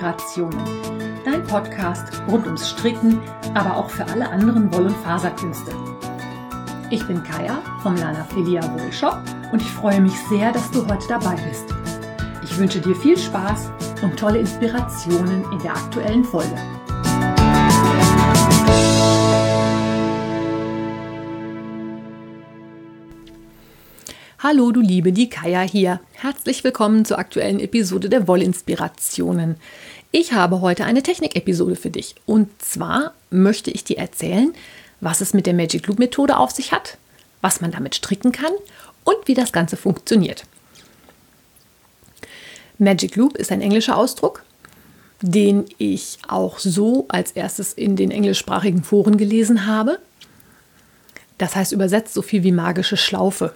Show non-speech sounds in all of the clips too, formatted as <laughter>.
Inspirationen. Dein Podcast rund ums Stricken, aber auch für alle anderen Woll- und Faserkünste. Ich bin Kaya vom Lana Filia Wollshop und ich freue mich sehr, dass du heute dabei bist. Ich wünsche dir viel Spaß und tolle Inspirationen in der aktuellen Folge. Hallo du Liebe, die Kaya hier. Herzlich willkommen zur aktuellen Episode der Wollinspirationen. Ich habe heute eine Technik-Episode für dich. Und zwar möchte ich dir erzählen, was es mit der Magic Loop Methode auf sich hat, was man damit stricken kann und wie das Ganze funktioniert. Magic Loop ist ein englischer Ausdruck, den ich auch so als erstes in den englischsprachigen Foren gelesen habe. Das heißt übersetzt so viel wie magische Schlaufe.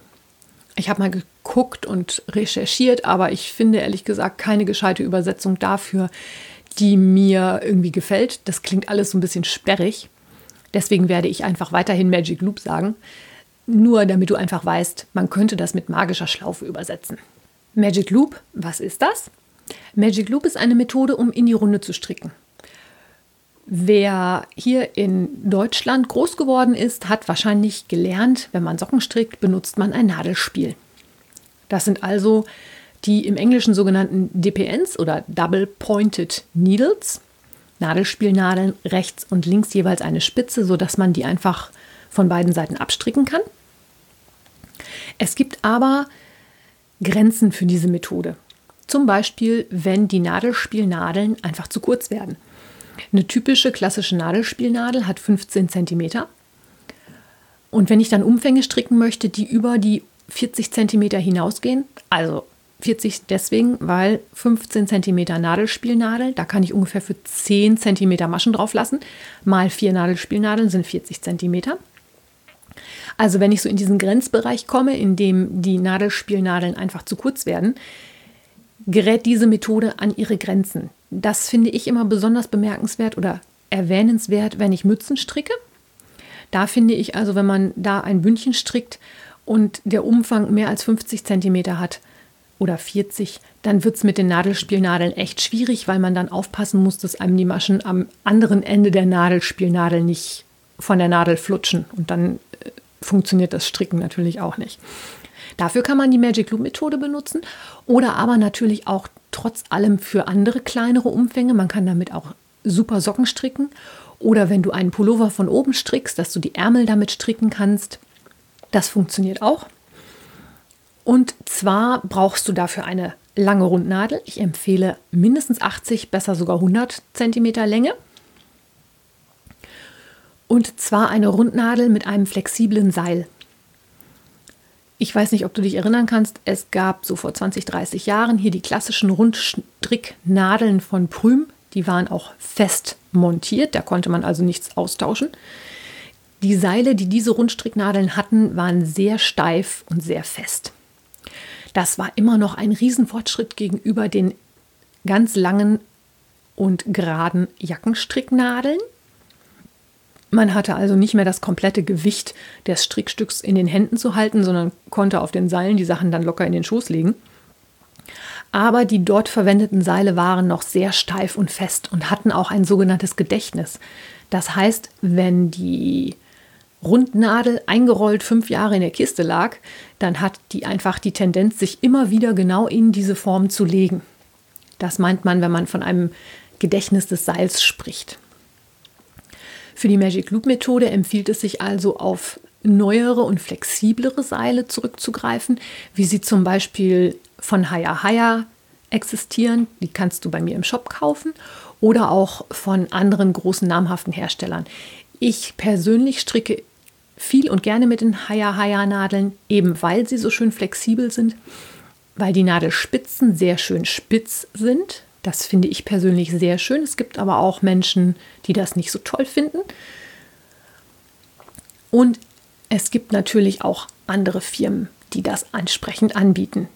Ich habe mal geguckt und recherchiert, aber ich finde ehrlich gesagt keine gescheite Übersetzung dafür, die mir irgendwie gefällt. Das klingt alles so ein bisschen sperrig. Deswegen werde ich einfach weiterhin Magic Loop sagen. Nur damit du einfach weißt, man könnte das mit magischer Schlaufe übersetzen. Magic Loop, was ist das? Magic Loop ist eine Methode, um in die Runde zu stricken. Wer hier in Deutschland groß geworden ist, hat wahrscheinlich gelernt, wenn man Socken strickt, benutzt man ein Nadelspiel. Das sind also die im Englischen sogenannten DPNs oder Double Pointed Needles. Nadelspielnadeln rechts und links jeweils eine Spitze, sodass man die einfach von beiden Seiten abstricken kann. Es gibt aber Grenzen für diese Methode. Zum Beispiel, wenn die Nadelspielnadeln einfach zu kurz werden. Eine typische klassische Nadelspielnadel hat 15 cm. Und wenn ich dann Umfänge stricken möchte, die über die 40 cm hinausgehen, also 40 deswegen, weil 15 cm Nadelspielnadel, da kann ich ungefähr für 10 cm Maschen drauf lassen, mal 4 Nadelspielnadeln sind 40 cm. Also wenn ich so in diesen Grenzbereich komme, in dem die Nadelspielnadeln einfach zu kurz werden, gerät diese Methode an ihre Grenzen. Das finde ich immer besonders bemerkenswert oder erwähnenswert, wenn ich Mützen stricke. Da finde ich also, wenn man da ein Bündchen strickt und der Umfang mehr als 50 cm hat oder 40, dann wird es mit den Nadelspielnadeln echt schwierig, weil man dann aufpassen muss, dass einem die Maschen am anderen Ende der Nadelspielnadel nicht von der Nadel flutschen. Und dann äh, funktioniert das Stricken natürlich auch nicht. Dafür kann man die Magic Loop Methode benutzen oder aber natürlich auch trotz allem für andere kleinere Umfänge. Man kann damit auch super Socken stricken oder wenn du einen Pullover von oben strickst, dass du die Ärmel damit stricken kannst. Das funktioniert auch. Und zwar brauchst du dafür eine lange Rundnadel. Ich empfehle mindestens 80, besser sogar 100 cm Länge. Und zwar eine Rundnadel mit einem flexiblen Seil. Ich weiß nicht, ob du dich erinnern kannst, es gab so vor 20, 30 Jahren hier die klassischen Rundstricknadeln von Prüm. Die waren auch fest montiert, da konnte man also nichts austauschen. Die Seile, die diese Rundstricknadeln hatten, waren sehr steif und sehr fest. Das war immer noch ein Riesenfortschritt gegenüber den ganz langen und geraden Jackenstricknadeln. Man hatte also nicht mehr das komplette Gewicht des Strickstücks in den Händen zu halten, sondern konnte auf den Seilen die Sachen dann locker in den Schoß legen. Aber die dort verwendeten Seile waren noch sehr steif und fest und hatten auch ein sogenanntes Gedächtnis. Das heißt, wenn die Rundnadel eingerollt fünf Jahre in der Kiste lag, dann hat die einfach die Tendenz, sich immer wieder genau in diese Form zu legen. Das meint man, wenn man von einem Gedächtnis des Seils spricht. Für die Magic Loop Methode empfiehlt es sich also auf neuere und flexiblere Seile zurückzugreifen, wie sie zum Beispiel von Haya Haya existieren. Die kannst du bei mir im Shop kaufen oder auch von anderen großen namhaften Herstellern. Ich persönlich stricke viel und gerne mit den Haya Haya Nadeln, eben weil sie so schön flexibel sind, weil die Nadelspitzen sehr schön spitz sind. Das finde ich persönlich sehr schön. Es gibt aber auch Menschen, die das nicht so toll finden. Und es gibt natürlich auch andere Firmen, die das ansprechend anbieten.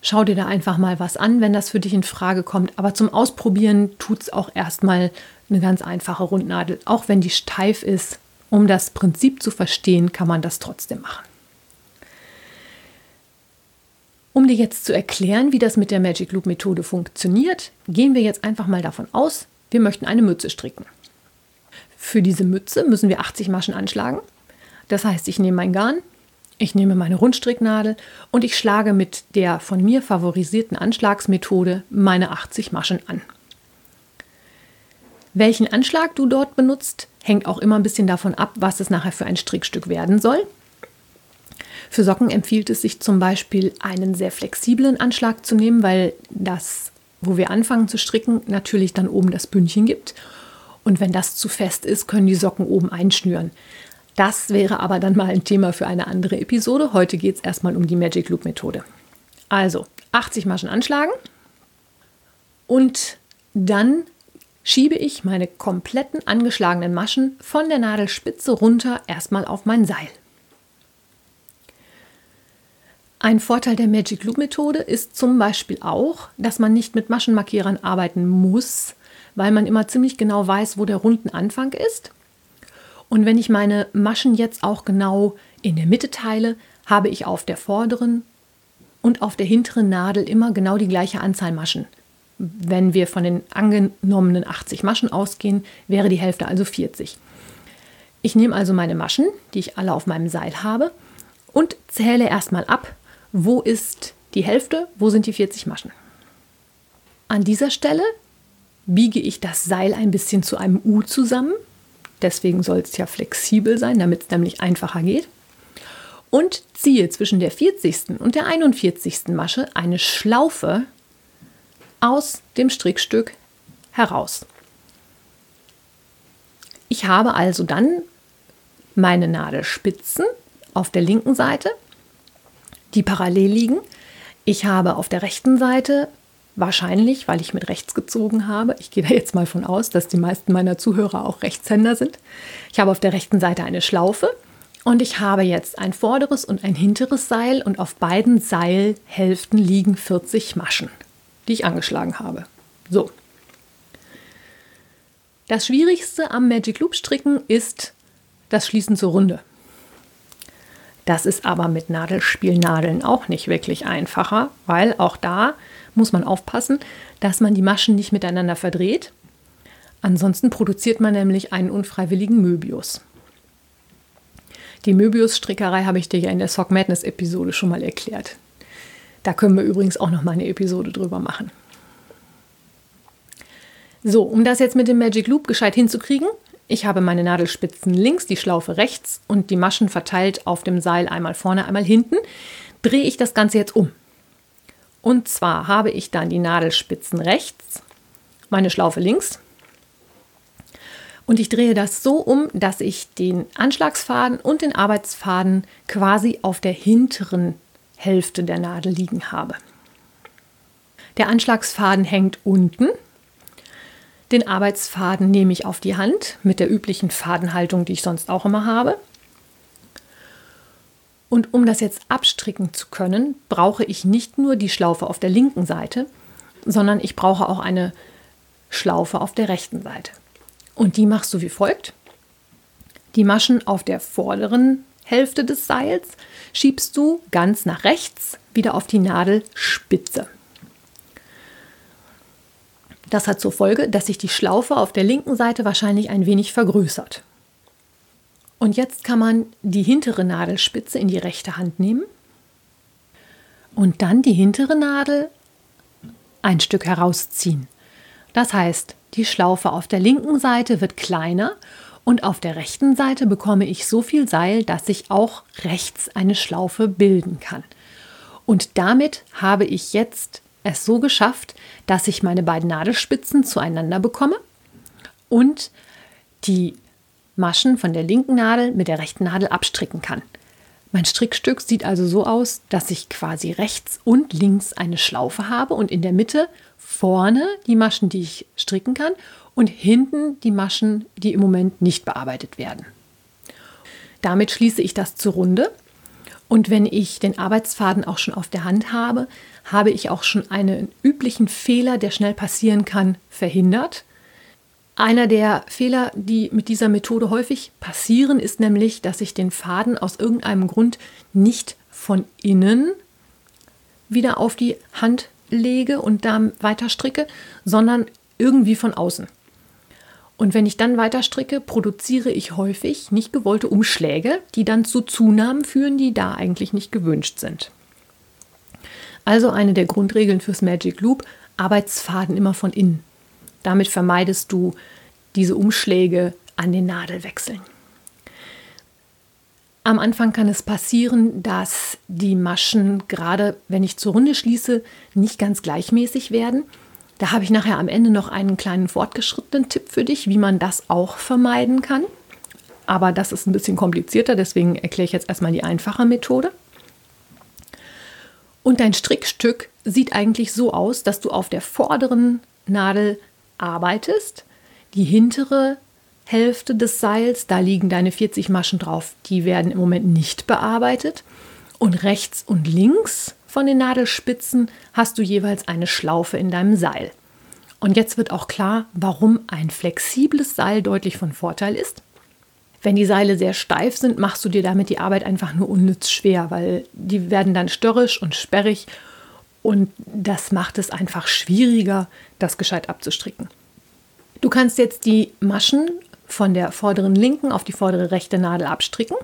Schau dir da einfach mal was an, wenn das für dich in Frage kommt. Aber zum Ausprobieren tut es auch erstmal eine ganz einfache Rundnadel. Auch wenn die steif ist, um das Prinzip zu verstehen, kann man das trotzdem machen. Um dir jetzt zu erklären, wie das mit der Magic Loop Methode funktioniert, gehen wir jetzt einfach mal davon aus, wir möchten eine Mütze stricken. Für diese Mütze müssen wir 80 Maschen anschlagen. Das heißt, ich nehme mein Garn, ich nehme meine Rundstricknadel und ich schlage mit der von mir favorisierten Anschlagsmethode meine 80 Maschen an. Welchen Anschlag du dort benutzt, hängt auch immer ein bisschen davon ab, was es nachher für ein Strickstück werden soll. Für Socken empfiehlt es sich zum Beispiel, einen sehr flexiblen Anschlag zu nehmen, weil das, wo wir anfangen zu stricken, natürlich dann oben das Bündchen gibt. Und wenn das zu fest ist, können die Socken oben einschnüren. Das wäre aber dann mal ein Thema für eine andere Episode. Heute geht es erstmal um die Magic Loop Methode. Also 80 Maschen anschlagen und dann schiebe ich meine kompletten angeschlagenen Maschen von der Nadelspitze runter erstmal auf mein Seil. Ein Vorteil der Magic Loop Methode ist zum Beispiel auch, dass man nicht mit Maschenmarkierern arbeiten muss, weil man immer ziemlich genau weiß, wo der runden Anfang ist. Und wenn ich meine Maschen jetzt auch genau in der Mitte teile, habe ich auf der vorderen und auf der hinteren Nadel immer genau die gleiche Anzahl Maschen. Wenn wir von den angenommenen 80 Maschen ausgehen, wäre die Hälfte also 40. Ich nehme also meine Maschen, die ich alle auf meinem Seil habe, und zähle erstmal ab, wo ist die Hälfte, wo sind die 40 Maschen. An dieser Stelle biege ich das Seil ein bisschen zu einem U zusammen. Deswegen soll es ja flexibel sein, damit es nämlich einfacher geht. Und ziehe zwischen der 40. und der 41. Masche eine Schlaufe aus dem Strickstück heraus. Ich habe also dann meine Nadelspitzen auf der linken Seite die parallel liegen. Ich habe auf der rechten Seite wahrscheinlich, weil ich mit rechts gezogen habe, ich gehe da jetzt mal von aus, dass die meisten meiner Zuhörer auch Rechtshänder sind. Ich habe auf der rechten Seite eine Schlaufe und ich habe jetzt ein vorderes und ein hinteres Seil und auf beiden Seilhälften liegen 40 Maschen, die ich angeschlagen habe. So. Das Schwierigste am Magic Loop Stricken ist das Schließen zur Runde. Das ist aber mit Nadelspielnadeln auch nicht wirklich einfacher, weil auch da muss man aufpassen, dass man die Maschen nicht miteinander verdreht. Ansonsten produziert man nämlich einen unfreiwilligen Möbius. Die Möbius-Strickerei habe ich dir ja in der Sock Madness-Episode schon mal erklärt. Da können wir übrigens auch noch mal eine Episode drüber machen. So, um das jetzt mit dem Magic Loop gescheit hinzukriegen, ich habe meine Nadelspitzen links, die Schlaufe rechts und die Maschen verteilt auf dem Seil einmal vorne, einmal hinten. Drehe ich das Ganze jetzt um. Und zwar habe ich dann die Nadelspitzen rechts, meine Schlaufe links. Und ich drehe das so um, dass ich den Anschlagsfaden und den Arbeitsfaden quasi auf der hinteren Hälfte der Nadel liegen habe. Der Anschlagsfaden hängt unten den Arbeitsfaden nehme ich auf die Hand mit der üblichen Fadenhaltung, die ich sonst auch immer habe. Und um das jetzt abstricken zu können, brauche ich nicht nur die Schlaufe auf der linken Seite, sondern ich brauche auch eine Schlaufe auf der rechten Seite. Und die machst du wie folgt. Die Maschen auf der vorderen Hälfte des Seils schiebst du ganz nach rechts wieder auf die Nadelspitze. Das hat zur Folge, dass sich die Schlaufe auf der linken Seite wahrscheinlich ein wenig vergrößert. Und jetzt kann man die hintere Nadelspitze in die rechte Hand nehmen und dann die hintere Nadel ein Stück herausziehen. Das heißt, die Schlaufe auf der linken Seite wird kleiner und auf der rechten Seite bekomme ich so viel Seil, dass ich auch rechts eine Schlaufe bilden kann. Und damit habe ich jetzt es so geschafft, dass ich meine beiden Nadelspitzen zueinander bekomme und die Maschen von der linken Nadel mit der rechten Nadel abstricken kann. Mein Strickstück sieht also so aus, dass ich quasi rechts und links eine Schlaufe habe und in der Mitte vorne die Maschen, die ich stricken kann und hinten die Maschen, die im Moment nicht bearbeitet werden. Damit schließe ich das zur Runde und wenn ich den Arbeitsfaden auch schon auf der Hand habe, habe ich auch schon einen üblichen Fehler, der schnell passieren kann, verhindert. Einer der Fehler, die mit dieser Methode häufig passieren, ist nämlich, dass ich den Faden aus irgendeinem Grund nicht von innen wieder auf die Hand lege und da weiter stricke, sondern irgendwie von außen. Und wenn ich dann weiter stricke, produziere ich häufig nicht gewollte Umschläge, die dann zu Zunahmen führen, die da eigentlich nicht gewünscht sind. Also eine der Grundregeln fürs Magic Loop, Arbeitsfaden immer von innen. Damit vermeidest du diese Umschläge an den Nadelwechseln. Am Anfang kann es passieren, dass die Maschen, gerade wenn ich zur Runde schließe, nicht ganz gleichmäßig werden. Da habe ich nachher am Ende noch einen kleinen fortgeschrittenen Tipp für dich, wie man das auch vermeiden kann. Aber das ist ein bisschen komplizierter, deswegen erkläre ich jetzt erstmal die einfache Methode. Und dein Strickstück sieht eigentlich so aus, dass du auf der vorderen Nadel arbeitest, die hintere Hälfte des Seils, da liegen deine 40 Maschen drauf, die werden im Moment nicht bearbeitet. Und rechts und links von den Nadelspitzen hast du jeweils eine Schlaufe in deinem Seil. Und jetzt wird auch klar, warum ein flexibles Seil deutlich von Vorteil ist. Wenn die Seile sehr steif sind, machst du dir damit die Arbeit einfach nur unnütz schwer, weil die werden dann störrisch und sperrig und das macht es einfach schwieriger, das gescheit abzustricken. Du kannst jetzt die Maschen von der vorderen linken auf die vordere rechte Nadel abstricken.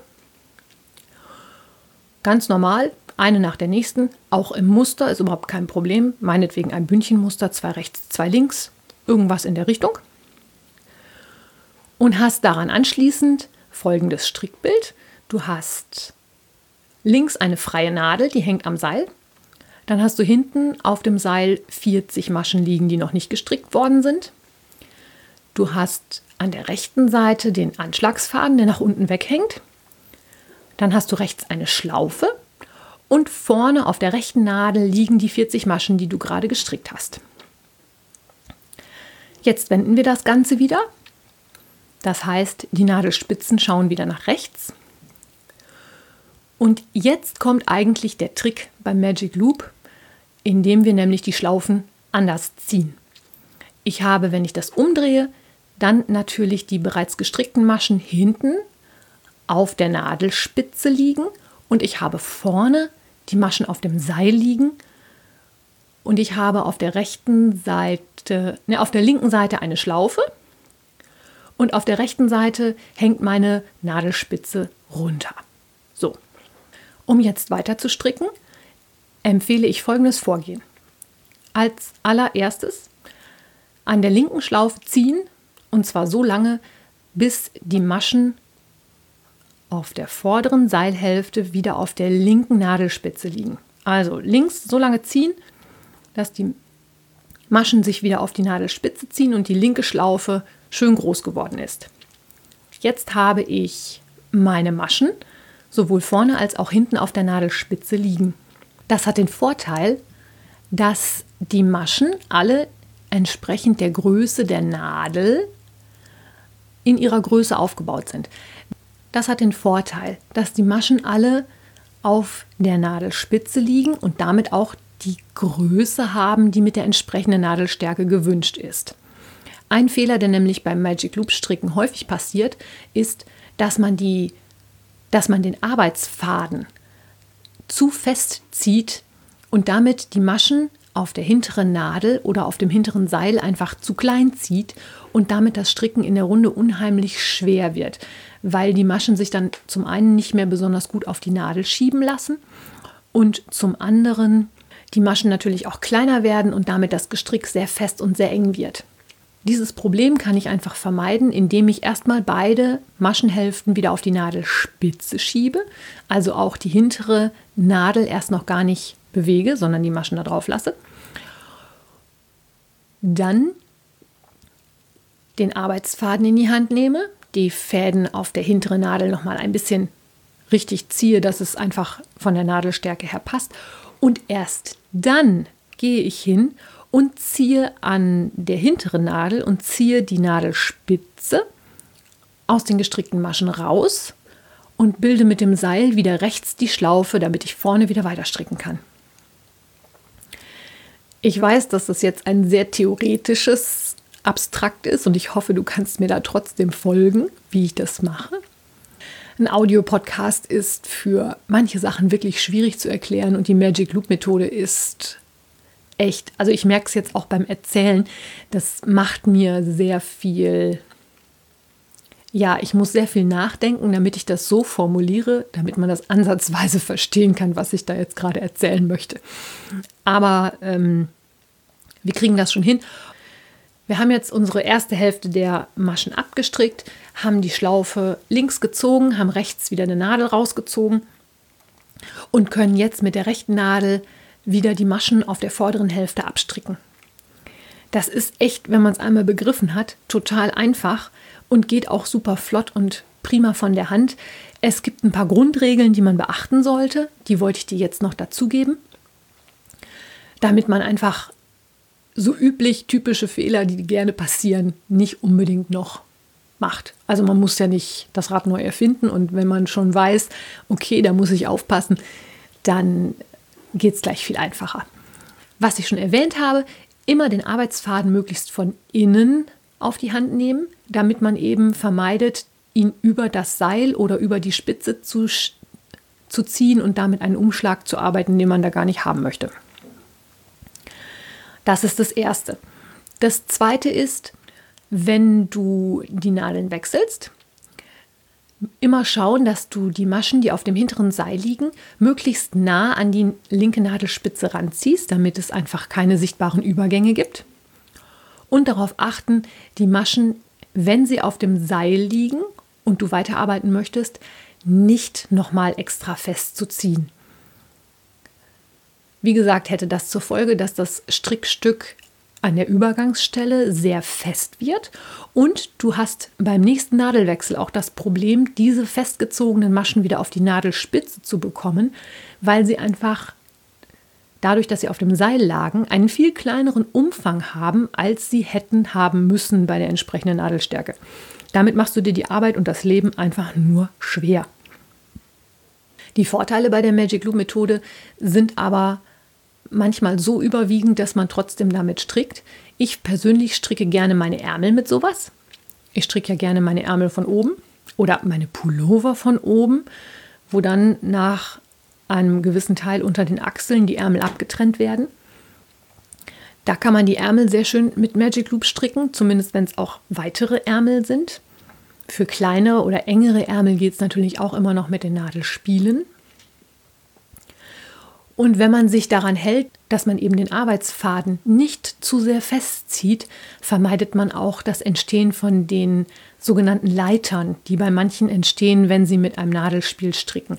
Ganz normal, eine nach der nächsten, auch im Muster ist überhaupt kein Problem. Meinetwegen ein Bündchenmuster, zwei rechts, zwei links, irgendwas in der Richtung und hast daran anschließend folgendes Strickbild. Du hast links eine freie Nadel, die hängt am Seil. Dann hast du hinten auf dem Seil 40 Maschen liegen, die noch nicht gestrickt worden sind. Du hast an der rechten Seite den Anschlagsfaden, der nach unten weghängt. Dann hast du rechts eine Schlaufe und vorne auf der rechten Nadel liegen die 40 Maschen, die du gerade gestrickt hast. Jetzt wenden wir das Ganze wieder das heißt, die Nadelspitzen schauen wieder nach rechts. Und jetzt kommt eigentlich der Trick beim Magic Loop, indem wir nämlich die Schlaufen anders ziehen. Ich habe, wenn ich das umdrehe, dann natürlich die bereits gestrickten Maschen hinten auf der Nadelspitze liegen und ich habe vorne die Maschen auf dem Seil liegen und ich habe auf der rechten Seite, ne, auf der linken Seite eine Schlaufe und auf der rechten Seite hängt meine Nadelspitze runter. So, um jetzt weiter zu stricken, empfehle ich folgendes Vorgehen. Als allererstes an der linken Schlaufe ziehen und zwar so lange, bis die Maschen auf der vorderen Seilhälfte wieder auf der linken Nadelspitze liegen. Also links so lange ziehen, dass die Maschen sich wieder auf die Nadelspitze ziehen und die linke Schlaufe schön groß geworden ist. Jetzt habe ich meine Maschen sowohl vorne als auch hinten auf der Nadelspitze liegen. Das hat den Vorteil, dass die Maschen alle entsprechend der Größe der Nadel in ihrer Größe aufgebaut sind. Das hat den Vorteil, dass die Maschen alle auf der Nadelspitze liegen und damit auch die Größe haben, die mit der entsprechenden Nadelstärke gewünscht ist. Ein Fehler, der nämlich beim Magic Loop Stricken häufig passiert, ist, dass man, die, dass man den Arbeitsfaden zu fest zieht und damit die Maschen auf der hinteren Nadel oder auf dem hinteren Seil einfach zu klein zieht und damit das Stricken in der Runde unheimlich schwer wird, weil die Maschen sich dann zum einen nicht mehr besonders gut auf die Nadel schieben lassen und zum anderen die Maschen natürlich auch kleiner werden und damit das Gestrick sehr fest und sehr eng wird. Dieses Problem kann ich einfach vermeiden, indem ich erstmal beide Maschenhälften wieder auf die Nadelspitze schiebe, also auch die hintere Nadel erst noch gar nicht bewege, sondern die Maschen da drauf lasse. Dann den Arbeitsfaden in die Hand nehme, die Fäden auf der hinteren Nadel noch mal ein bisschen richtig ziehe, dass es einfach von der Nadelstärke her passt und erst dann gehe ich hin und ziehe an der hinteren Nadel und ziehe die Nadelspitze aus den gestrickten Maschen raus und bilde mit dem Seil wieder rechts die Schlaufe, damit ich vorne wieder weiter stricken kann. Ich weiß, dass das jetzt ein sehr theoretisches Abstrakt ist und ich hoffe, du kannst mir da trotzdem folgen, wie ich das mache. ein Audiopodcast ist für manche Sachen wirklich schwierig zu erklären und die Magic Loop Methode ist echt, also ich merke es jetzt auch beim Erzählen, das macht mir sehr viel, ja, ich muss sehr viel nachdenken, damit ich das so formuliere, damit man das ansatzweise verstehen kann, was ich da jetzt gerade erzählen möchte. Aber ähm, wir kriegen das schon hin. Wir haben jetzt unsere erste Hälfte der Maschen abgestrickt, haben die Schlaufe links gezogen, haben rechts wieder eine Nadel rausgezogen und können jetzt mit der rechten Nadel wieder die Maschen auf der vorderen Hälfte abstricken. Das ist echt, wenn man es einmal begriffen hat, total einfach und geht auch super flott und prima von der Hand. Es gibt ein paar Grundregeln, die man beachten sollte. Die wollte ich dir jetzt noch dazugeben, damit man einfach so üblich typische Fehler, die gerne passieren, nicht unbedingt noch macht. Also man muss ja nicht das Rad neu erfinden und wenn man schon weiß, okay, da muss ich aufpassen, dann geht es gleich viel einfacher. Was ich schon erwähnt habe, immer den Arbeitsfaden möglichst von innen auf die Hand nehmen, damit man eben vermeidet, ihn über das Seil oder über die Spitze zu, zu ziehen und damit einen Umschlag zu arbeiten, den man da gar nicht haben möchte. Das ist das Erste. Das Zweite ist, wenn du die Nadeln wechselst, immer schauen, dass du die Maschen, die auf dem hinteren Seil liegen, möglichst nah an die linke Nadelspitze ranziehst, damit es einfach keine sichtbaren Übergänge gibt. Und darauf achten, die Maschen, wenn sie auf dem Seil liegen und du weiterarbeiten möchtest, nicht nochmal extra festzuziehen. Wie gesagt, hätte das zur Folge, dass das Strickstück an der Übergangsstelle sehr fest wird und du hast beim nächsten Nadelwechsel auch das Problem, diese festgezogenen Maschen wieder auf die Nadelspitze zu bekommen, weil sie einfach dadurch, dass sie auf dem Seil lagen, einen viel kleineren Umfang haben, als sie hätten haben müssen bei der entsprechenden Nadelstärke. Damit machst du dir die Arbeit und das Leben einfach nur schwer. Die Vorteile bei der Magic Loop Methode sind aber manchmal so überwiegend, dass man trotzdem damit strickt. Ich persönlich stricke gerne meine Ärmel mit sowas. Ich stricke ja gerne meine Ärmel von oben oder meine Pullover von oben, wo dann nach einem gewissen Teil unter den Achseln die Ärmel abgetrennt werden. Da kann man die Ärmel sehr schön mit Magic Loop stricken, zumindest wenn es auch weitere Ärmel sind. Für kleinere oder engere Ärmel geht es natürlich auch immer noch mit den Nadelspielen. Und wenn man sich daran hält, dass man eben den Arbeitsfaden nicht zu sehr festzieht, vermeidet man auch das Entstehen von den sogenannten Leitern, die bei manchen entstehen, wenn sie mit einem Nadelspiel stricken.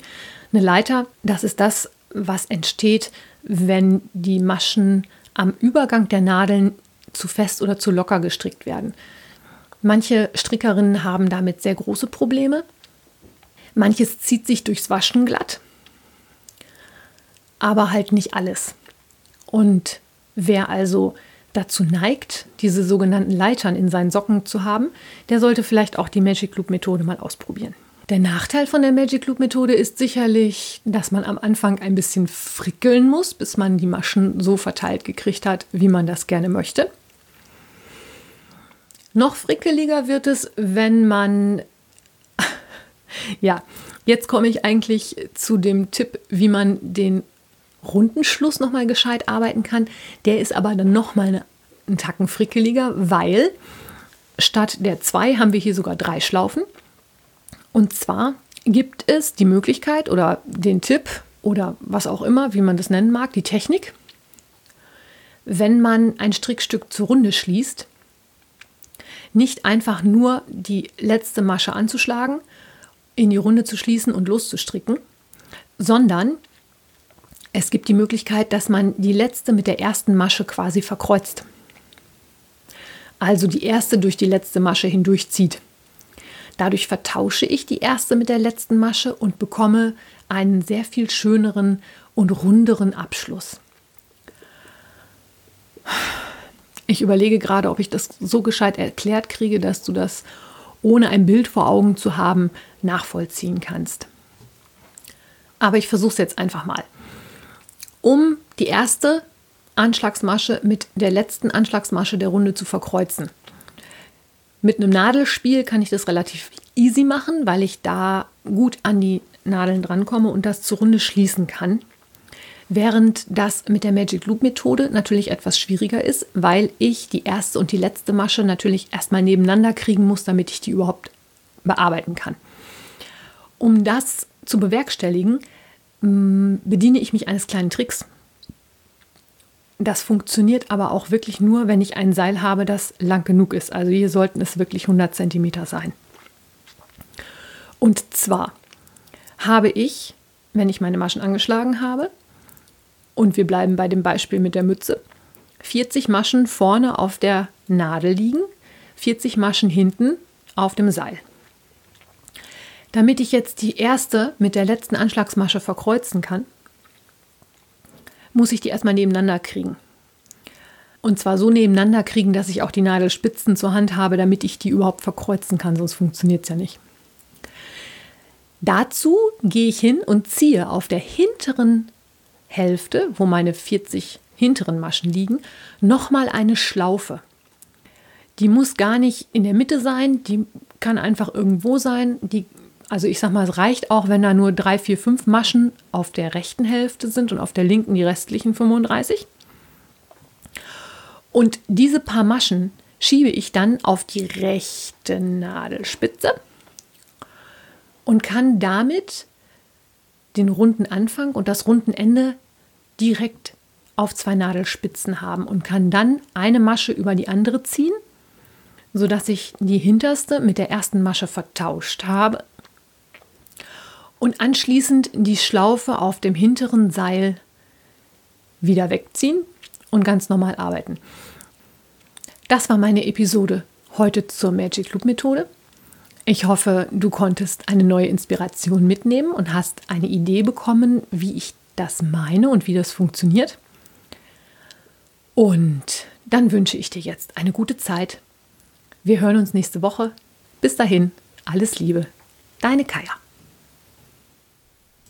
Eine Leiter, das ist das, was entsteht, wenn die Maschen am Übergang der Nadeln zu fest oder zu locker gestrickt werden. Manche Strickerinnen haben damit sehr große Probleme. Manches zieht sich durchs Waschen glatt aber halt nicht alles. Und wer also dazu neigt, diese sogenannten Leitern in seinen Socken zu haben, der sollte vielleicht auch die Magic Loop Methode mal ausprobieren. Der Nachteil von der Magic Loop Methode ist sicherlich, dass man am Anfang ein bisschen frickeln muss, bis man die Maschen so verteilt gekriegt hat, wie man das gerne möchte. Noch frickeliger wird es, wenn man <laughs> ja, jetzt komme ich eigentlich zu dem Tipp, wie man den Rundenschluss nochmal gescheit arbeiten kann. Der ist aber dann nochmal eine, einen Tacken frickeliger, weil statt der zwei haben wir hier sogar drei Schlaufen. Und zwar gibt es die Möglichkeit oder den Tipp oder was auch immer, wie man das nennen mag, die Technik, wenn man ein Strickstück zur Runde schließt, nicht einfach nur die letzte Masche anzuschlagen, in die Runde zu schließen und loszustricken, sondern es gibt die Möglichkeit, dass man die letzte mit der ersten Masche quasi verkreuzt. Also die erste durch die letzte Masche hindurchzieht. Dadurch vertausche ich die erste mit der letzten Masche und bekomme einen sehr viel schöneren und runderen Abschluss. Ich überlege gerade, ob ich das so gescheit erklärt kriege, dass du das ohne ein Bild vor Augen zu haben nachvollziehen kannst. Aber ich versuche es jetzt einfach mal um die erste Anschlagsmasche mit der letzten Anschlagsmasche der Runde zu verkreuzen. Mit einem Nadelspiel kann ich das relativ easy machen, weil ich da gut an die Nadeln drankomme und das zur Runde schließen kann. Während das mit der Magic Loop Methode natürlich etwas schwieriger ist, weil ich die erste und die letzte Masche natürlich erstmal nebeneinander kriegen muss, damit ich die überhaupt bearbeiten kann. Um das zu bewerkstelligen, bediene ich mich eines kleinen Tricks. Das funktioniert aber auch wirklich nur, wenn ich ein Seil habe, das lang genug ist. Also hier sollten es wirklich 100 cm sein. Und zwar habe ich, wenn ich meine Maschen angeschlagen habe, und wir bleiben bei dem Beispiel mit der Mütze. 40 Maschen vorne auf der Nadel liegen, 40 Maschen hinten auf dem Seil. Damit ich jetzt die erste mit der letzten Anschlagsmasche verkreuzen kann, muss ich die erstmal nebeneinander kriegen. Und zwar so nebeneinander kriegen, dass ich auch die Nadelspitzen zur Hand habe, damit ich die überhaupt verkreuzen kann, sonst funktioniert es ja nicht. Dazu gehe ich hin und ziehe auf der hinteren Hälfte, wo meine 40 hinteren Maschen liegen, nochmal eine Schlaufe. Die muss gar nicht in der Mitte sein, die kann einfach irgendwo sein. Die, also ich sag mal, es reicht auch, wenn da nur drei, vier, fünf Maschen auf der rechten Hälfte sind und auf der linken die restlichen 35. Und diese paar Maschen schiebe ich dann auf die rechte Nadelspitze und kann damit den runden Anfang und das runden Ende direkt auf zwei Nadelspitzen haben und kann dann eine Masche über die andere ziehen, sodass ich die hinterste mit der ersten Masche vertauscht habe und anschließend die Schlaufe auf dem hinteren Seil wieder wegziehen und ganz normal arbeiten. Das war meine Episode heute zur Magic Loop Methode. Ich hoffe, du konntest eine neue Inspiration mitnehmen und hast eine Idee bekommen, wie ich das meine und wie das funktioniert. Und dann wünsche ich dir jetzt eine gute Zeit. Wir hören uns nächste Woche. Bis dahin, alles Liebe. Deine Kaya.